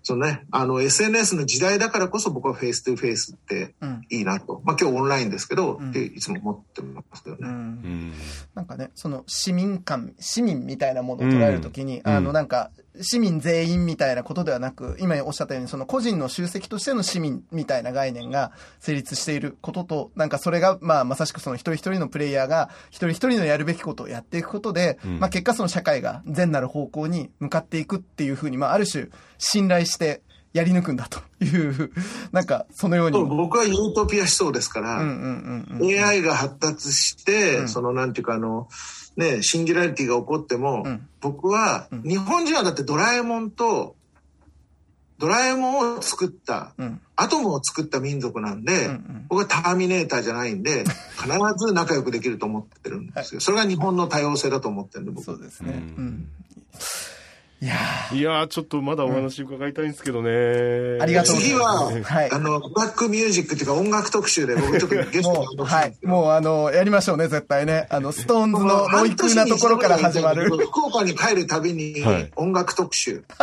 そのね、あの SNS の時代だからこそ僕は face to face っていいなと、うん、まあ今日オンラインですけど、うん、っていつも思ってますけどね、うん、なんかねその市民感市民みたいなものを捉えるときに、あのなんか市民全員みたいなことではなく、今おっしゃったように、その個人の集積としての市民みたいな概念が成立していることと、なんかそれが、まあ、まさしくその一人一人のプレイヤーが、一人一人のやるべきことをやっていくことで、うん、まあ、結果その社会が善なる方向に向かっていくっていうふうに、まあ、ある種、信頼して、やり抜くんだという、なんか、そのように。僕はユートピア思想ですから、AI が発達して、うん、その、なんていうか、あの、ね、シンギュラリティが起こっても、うん、僕は、日本人はだってドラえもんと、ドラえもんを作った、うん、アトムを作った民族なんで、うんうん、僕はターミネーターじゃないんで、必ず仲良くできると思ってるんですよ。はい、それが日本の多様性だと思ってるんで、僕。そうですね。うんいやいやちょっとまだお話伺いたいんですけどね。ありがとうございます。次は、はい、あの、バックミュージックっていうか音楽特集で僕ちょっとゲストもはい。もうあの、やりましょうね、絶対ね。あの、ストーンズのロイクなところから始まる。福岡に帰るたびに音楽特集。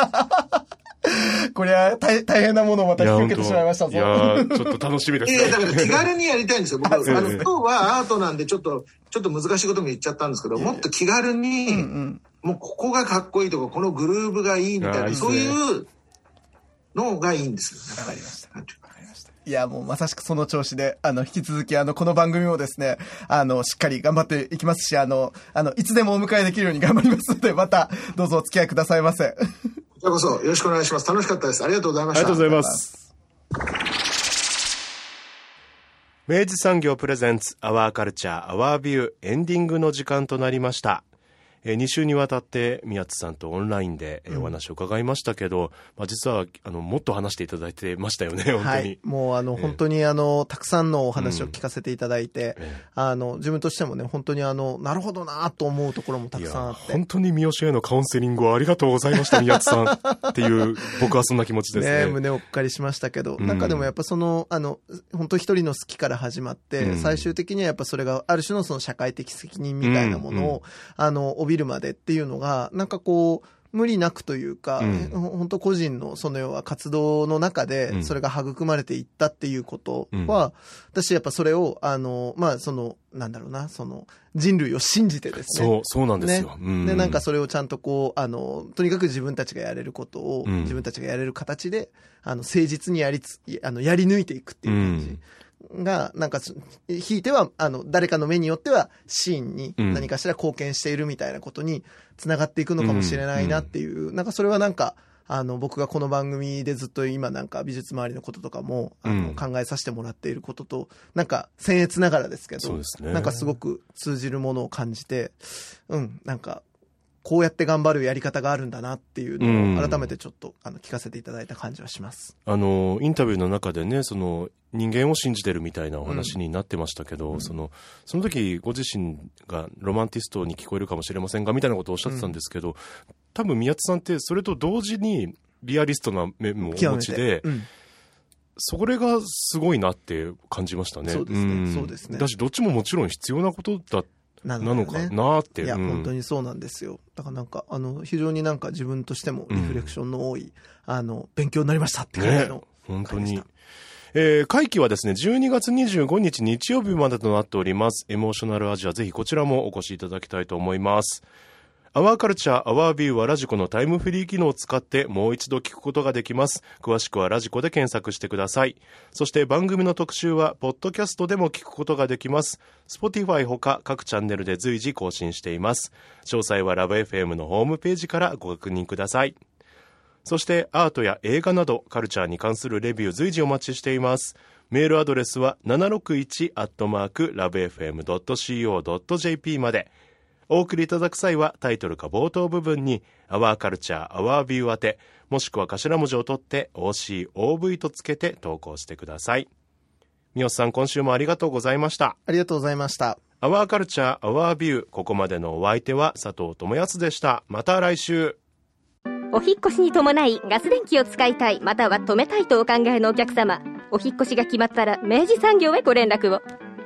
これは大大変なものをまた引き受けてしまいましたぞ。いやちょっと楽しみです、ね。いや、だから気軽にやりたいんですよ。僕、あの、今日はアートなんでちょっと、ちょっと難しいことも言っちゃったんですけど、もっと気軽に、うんうんもうここがかっこいいとか、このグルーブがいいみたいな、そういうのがいいんですよ。わかりました。いや、もうまさしくその調子で、あの、引き続き、あの、この番組もですね、あの、しっかり頑張っていきますし、あの、あの、いつでもお迎えできるように頑張りますので、また、どうぞお付き合いくださいませ。こちらこそ、よろしくお願いします。楽しかったです。ありがとうございました。ありがとうございます。明治産業プレゼンツ、アワーカルチャー、アワービュー、エンディングの時間となりました。えー、2週にわたって宮津さんとオンラインで、えー、お話を伺いましたけど、うん、まあ、実はあのもっと話していただいてましたよね、本当に。はい、もうあの、えー、本当にあのたくさんのお話を聞かせていただいて、うん、あの自分としてもね、本当にあのなるほどなと思うところもたくさんあって。本当に三好へのカウンセリングをありがとうございました、宮津さんっていう、僕はそんな気持ちですね。ね胸をお借りしましたけど、うん、なんかでもやっぱその、あの、本当一人の好きから始まって、最終的にはやっぱそれがある種のその社会的責任みたいなものを、あの、帯びるまでっていうのが、なんかこう、無理なくというか、うん、本当個人のその要は活動の中でそれが育まれていったっていうことは、うん、私やっぱそれを、あの、まあその、なんだろうな、その人類を信じてですね。そう、そうなんですよ。ね、うん、で、なんかそれをちゃんとこう、あの、とにかく自分たちがやれることを、自分たちがやれる形で、あの、誠実にやりつ、あの、やり抜いていくっていう感じ。が、なんか、ひいては、あの、誰かの目によっては、シーンに何かしら貢献しているみたいなことにつながっていくのかもしれないなっていう、うん、なんかそれはなんか、あの、僕がこの番組でずっと今なんか美術周りのこととかも、あの、考えさせてもらっていることと、なんか、僭越ながらですけど、ね、なんかすごく通じるものを感じて、うん、なんか、こうやって頑張るやり方があるんだなっていうのを改めてちょっとあの聞かせていただいた感じはします。あのインタビューの中でねその人間を信じてるみたいなお話になってましたけど、うん、そのその時ご自身がロマンティストに聞こえるかもしれませんがみたいなことをおっしゃってたんですけど、うん、多分宮津さんってそれと同時にリアリストな面もお持ちで。それがすごいなって感じましたね。そうですね。そうですね。だし、どっちももちろん必要なことだなのかなって。いや、うん、本当にそうなんですよ。だからなんか、あの、非常になんか自分としてもリフレクションの多い、うん、あの、勉強になりましたって感じの、ね、本当に。えー、会期はですね、12月25日日曜日までとなっております。エモーショナルアジア、ぜひこちらもお越しいただきたいと思います。アワーカルチャー、アワービューはラジコのタイムフリー機能を使ってもう一度聞くことができます。詳しくはラジコで検索してください。そして番組の特集は、ポッドキャストでも聞くことができます。Spotify ほか各チャンネルで随時更新しています。詳細はラブ f m のホームページからご確認ください。そしてアートや映画などカルチャーに関するレビュー随時お待ちしています。メールアドレスは 761-lovefm.co.jp まで。お送りいただく際はタイトルか冒頭部分に「アワーカルチャーアワービュー宛てもしくは頭文字を取って OCOV とつけて投稿してください。三好さん今週もありがとうございました。ありがとうございました。アワーカルチャーアワービューここまでのお相手は佐藤智康でした。また来週。お引越しに伴いガス電気を使いたいまたは止めたいとお考えのお客様。お引越しが決まったら明治産業へご連絡を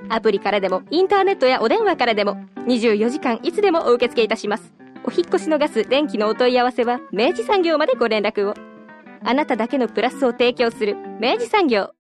アプリからでも、インターネットやお電話からでも、24時間いつでもお受け付けいたします。お引越しのガス、電気のお問い合わせは、明治産業までご連絡を。あなただけのプラスを提供する、明治産業。